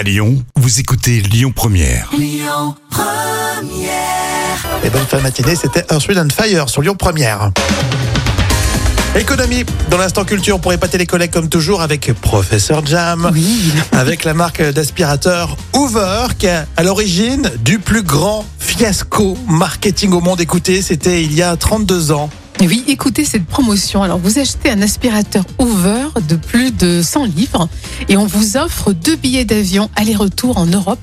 À Lyon, vous écoutez Lyon Première. Et bonne fin de matinée, c'était Earth, and Fire sur Lyon Première. Économie, dans l'instant culture pour épater les collègues comme toujours avec Professeur Jam, avec la marque d'aspirateur Hoover qui est à l'origine du plus grand fiasco marketing au monde. Écoutez, c'était il y a 32 ans. Oui, écoutez cette promotion. Alors, vous achetez un aspirateur Hoover de plus de 100 livres et on vous offre deux billets d'avion aller-retour en Europe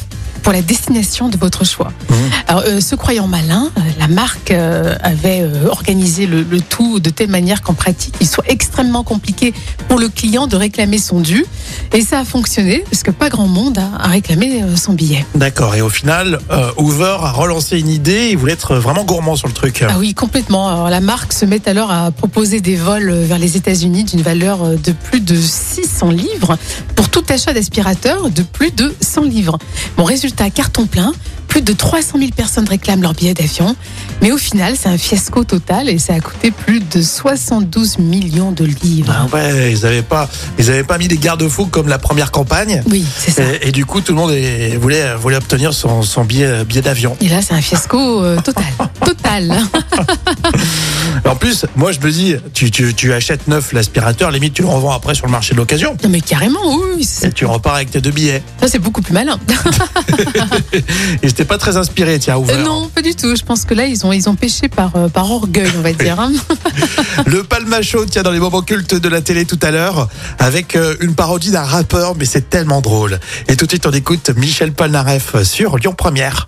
pour la destination de votre choix. Alors, euh, se croyant malin, euh, la marque euh, avait euh, organisé le, le tout de telle manière qu'en pratique, il soit extrêmement compliqué pour le client de réclamer son dû. Et ça a fonctionné parce que pas grand monde a, a réclamé son billet. D'accord, et au final, Hoover a relancé une idée, il voulait être vraiment gourmand sur le truc. Ah oui, complètement. Alors, la marque se met alors à proposer des vols vers les États-Unis d'une valeur de plus de 600 livres pour tout achat d'aspirateur de plus de 100 livres. Bon, résultat, carton plein. Plus de 300 000 personnes réclament leur billet d'avion. Mais au final, c'est un fiasco total et ça a coûté plus de 72 millions de livres. Ah ouais, ils n'avaient pas, ils avaient pas mis des garde-fous comme la première campagne. Oui, c'est ça. Et, et du coup, tout le monde est- voulait, voulait obtenir son, son billet, billet d'avion. Et là, c'est un fiasco euh, total. Total. En plus, moi, je me dis, tu, tu, tu achètes neuf l'aspirateur, limite, tu le revends après sur le marché de l'occasion. Non, mais carrément, oui. Et tu repars avec tes deux billets. Ça, c'est beaucoup plus malin. Et j'étais pas très inspiré, tiens. Euh, non, pas du tout. Je pense que là, ils ont, ils ont pêché par, euh, par orgueil, on va dire. hein. Le palmacho, tiens, dans les moments cultes de la télé tout à l'heure, avec euh, une parodie d'un rappeur, mais c'est tellement drôle. Et tout de suite, on écoute Michel Polnareff sur Lyon Première.